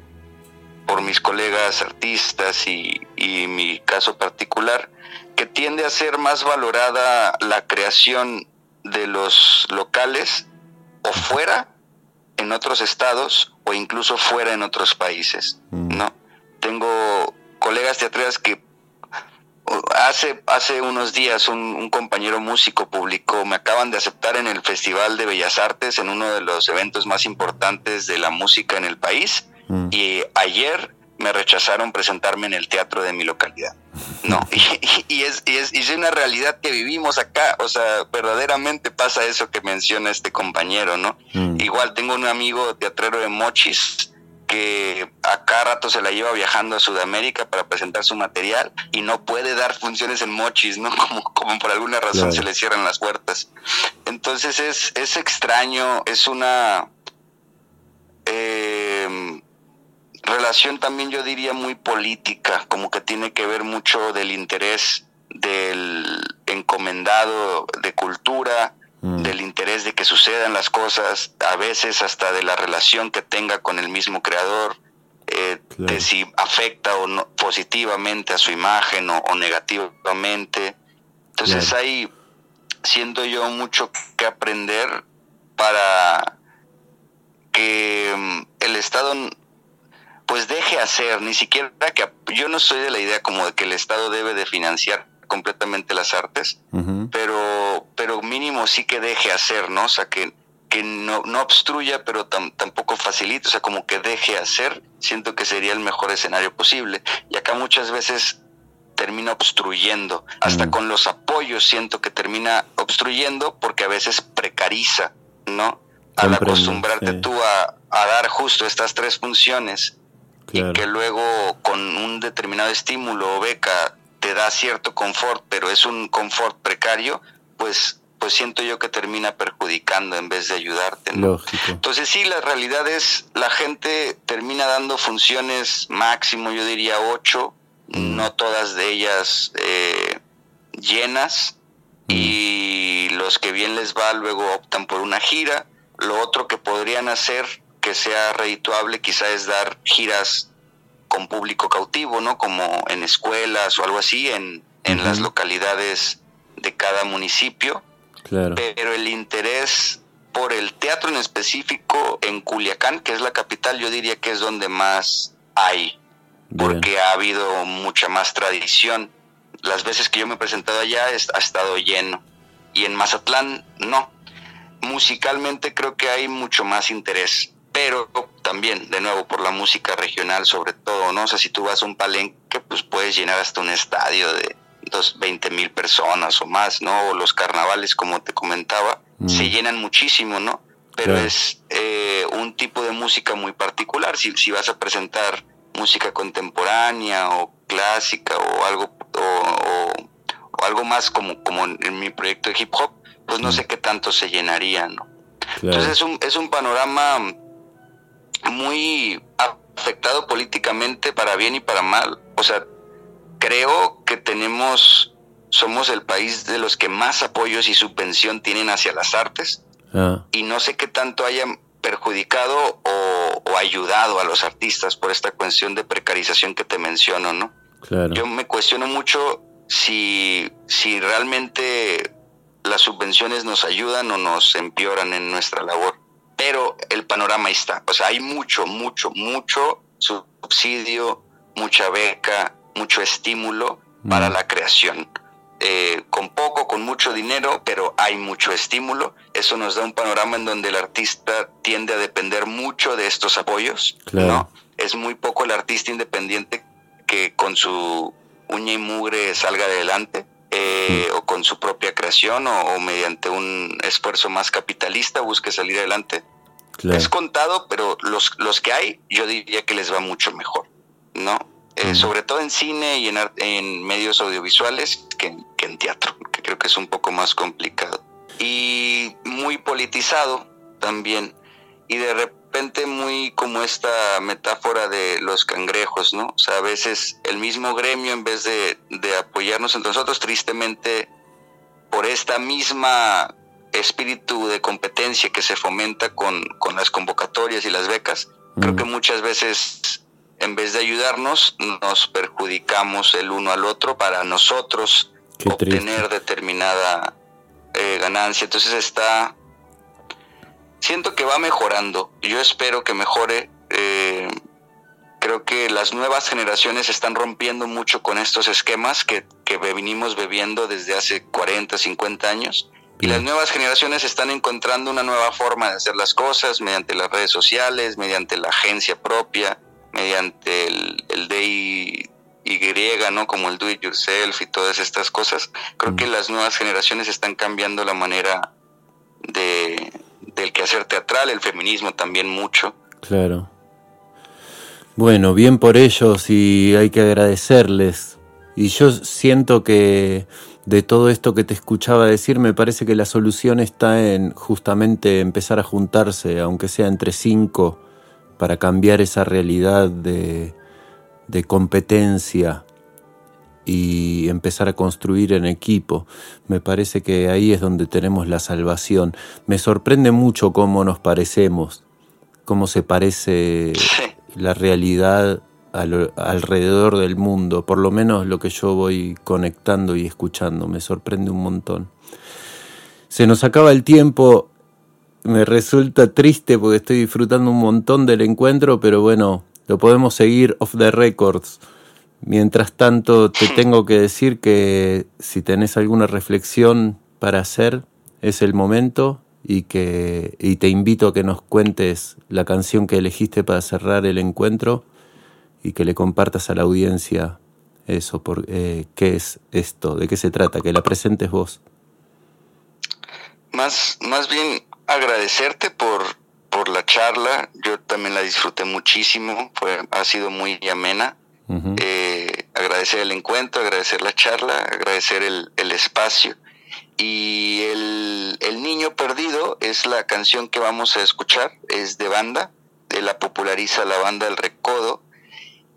por mis colegas artistas y, y mi caso particular, que tiende a ser más valorada la creación de los locales o fuera en otros estados o incluso fuera en otros países, ¿no? Tengo colegas teatrales que hace, hace unos días un, un compañero músico publicó, me acaban de aceptar en el Festival de Bellas Artes, en uno de los eventos más importantes de la música en el país, Mm. y ayer me rechazaron presentarme en el teatro de mi localidad. [laughs] No, y, y- y es, y, es, y es una realidad que vivimos acá, o sea, verdaderamente pasa eso que menciona este compañero, ¿no? Mm. Igual tengo un amigo teatrero de Mochis que a cada rato se la lleva viajando a Sudamérica para presentar su material y no puede dar funciones en Mochis, ¿no? [laughs] Como, como por alguna razón Claro. se le cierran las puertas. Entonces es, es extraño, es una eh, relación también yo diría muy política, como que tiene que ver mucho del interés del encomendado de cultura, Mm. del interés de que sucedan las cosas, a veces hasta de la relación que tenga con el mismo creador, eh, Claro. de si afecta o no positivamente a su imagen o, o negativamente. Entonces Claro. hay, siento yo, mucho que aprender para que mm, el Estado pues deje hacer, ni siquiera que yo no soy de la idea como de que el Estado debe de financiar completamente las artes, pero pero mínimo sí que deje hacer, ¿no? O sea, que, que no, no obstruya, pero tam- tampoco facilite, o sea, como que deje hacer, siento que sería el mejor escenario posible. Y acá muchas veces termina obstruyendo, hasta Mm. con los apoyos siento que termina obstruyendo porque a veces precariza, ¿no? Al acostumbrarte sí. tú a, a dar justo estas tres funciones Claro. y que luego con un determinado estímulo o beca te da cierto confort, pero es un confort precario, pues pues siento yo que termina perjudicando en vez de ayudarte. ¿no? Lógico. Entonces sí, la realidad es, la gente termina dando funciones máximo, yo diría ocho, no todas de ellas eh, llenas, y los que bien les va luego optan por una gira. Lo otro que podrían hacer que sea redituable quizá es dar giras con público cautivo, ¿no? Como en escuelas o algo así, en, en las localidades de cada municipio. Claro. Pero el interés por el teatro en específico en Culiacán, que es la capital, yo diría que es donde más hay, porque ha habido mucha más tradición. Las veces que yo me he presentado allá ha estado lleno y en Mazatlán no. Musicalmente creo que hay mucho más interés, pero también, de nuevo, por la música regional sobre todo, ¿no? O sea, si tú vas a un palenque, pues puedes llenar hasta un estadio de dos, 20 mil personas o más, ¿no? O los carnavales, como te comentaba, se llenan muchísimo, ¿no? Pero Claro. es eh, un tipo de música muy particular. Si, si vas a presentar música contemporánea o clásica o algo o, o- o algo más como, como en, mi proyecto de hip hop, pues no sé qué tanto se llenaría, ¿no? Entonces es un, es un panorama muy afectado políticamente para bien y para mal. O sea, creo que tenemos, somos el país de los que más apoyos y subvención tienen hacia las artes Ah, y no sé qué tanto hayan perjudicado o, o ayudado a los artistas por esta cuestión de precarización que te menciono, ¿no? claro. Yo me cuestiono mucho si, si realmente las subvenciones nos ayudan o nos empeoran en nuestra labor. Pero el panorama ahí está. O sea, hay mucho, mucho, mucho subsidio, mucha beca, mucho estímulo para la creación. Eh, con poco, con mucho dinero, pero hay mucho estímulo. Eso nos da un panorama en donde el artista tiende a depender mucho de estos apoyos. Claro. ¿no? Es muy poco el artista independiente que con su uña y mugre salga adelante. Eh, o con su propia creación o, o mediante un esfuerzo más capitalista busque salir adelante. claro. Es contado, pero los, los que hay, yo diría que les va mucho mejor, ¿no? Eh, Sobre todo en cine y en, en medios audiovisuales que, que en teatro, que creo que es un poco más complicado. Y muy politizado también. Y de repente muy como esta metáfora de los cangrejos, ¿no? O sea, a veces el mismo gremio, en vez de, de apoyarnos entre nosotros, tristemente por esta misma espíritu de competencia que se fomenta con, con las convocatorias y las becas, creo que muchas veces en vez de ayudarnos nos perjudicamos el uno al otro para nosotros Qué triste. obtener determinada eh, ganancia. Entonces está, siento que va mejorando. Yo espero que mejore. eh, creo que las nuevas generaciones están rompiendo mucho con estos esquemas que, que venimos bebiendo desde hace 40, 50 años. Y las nuevas generaciones están encontrando una nueva forma de hacer las cosas mediante las redes sociales, mediante la agencia propia, mediante el, el DIY, ¿no? Como el do it yourself y todas estas cosas. Creo que las nuevas generaciones están cambiando la manera de, del quehacer teatral, el feminismo también mucho. Claro. Bueno, bien por ellos y hay que agradecerles. Y yo siento que de todo esto que te escuchaba decir, me parece que la solución está en justamente empezar a juntarse, aunque sea entre cinco, para cambiar esa realidad de, de competencia y empezar a construir en equipo. Me parece que ahí es donde tenemos la salvación. Me sorprende mucho cómo nos parecemos, cómo se parece la realidad al- alrededor del mundo, por lo menos lo que yo voy conectando y escuchando, me sorprende un montón. Se nos acaba el tiempo, me resulta triste porque estoy disfrutando un montón del encuentro, pero bueno, lo podemos seguir off the records. Mientras tanto, te tengo que decir que si tenés alguna reflexión para hacer, es el momento y que y te invito a que nos cuentes la canción que elegiste para cerrar el encuentro y que le compartas a la audiencia eso, por, eh, qué es esto, de qué se trata, que la presentes vos. Más, más bien agradecerte por, por la charla. Yo también la disfruté muchísimo. Fue, ha sido muy amena. Eh, agradecer el encuentro, agradecer la charla, agradecer el, el espacio. Y el, el Niño Perdido es la canción que vamos a escuchar, es de banda, de la populariza la banda El Recodo.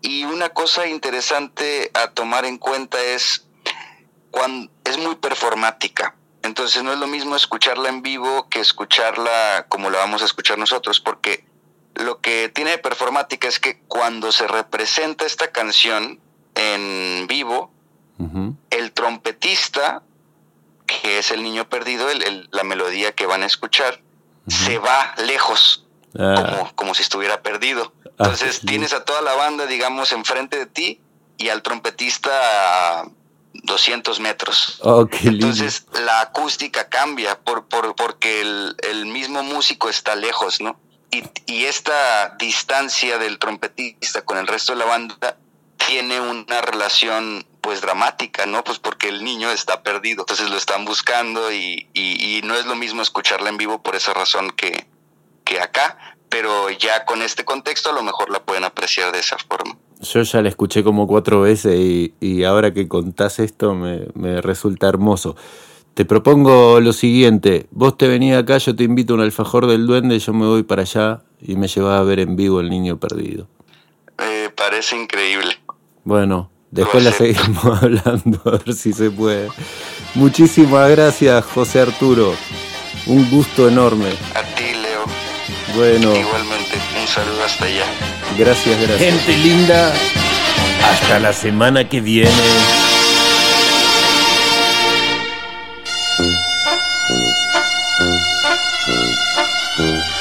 Y una cosa interesante a tomar en cuenta es cuando es muy performática. Entonces no es lo mismo escucharla en vivo que escucharla como la vamos a escuchar nosotros, porque lo que tiene de performática es que cuando se representa esta canción en vivo, el trompetista, que es el niño perdido, el, la melodía que van a escuchar, se va lejos, Ah. como, como si estuviera perdido. Ah, Entonces tienes a toda la banda, digamos, enfrente de ti y al trompetista a 200 metros. Oh. Entonces la acústica cambia por, por, porque el, el mismo músico está lejos, ¿no? Y, esta distancia del trompetista con el resto de la banda tiene una relación pues dramática, ¿no? Pues porque el niño está perdido, entonces lo están buscando y, y, y no es lo mismo escucharla en vivo por esa razón que, que acá, pero ya con este contexto a lo mejor la pueden apreciar de esa forma. Yo ya la escuché como cuatro veces y, y ahora que contás esto me, me resulta hermoso. Te propongo lo siguiente, vos te venís acá, yo te invito a un alfajor del duende, yo me voy para allá y me llevas a ver en vivo el niño perdido. Eh, parece increíble. Bueno, después la seguimos [laughs] hablando, a ver si se puede. Muchísimas gracias, José Arturo. Un gusto enorme. A ti, Leo. Bueno, Igualmente, un saludo hasta allá. gracias, gracias. Gente linda, hasta la semana que viene. Mm-hmm.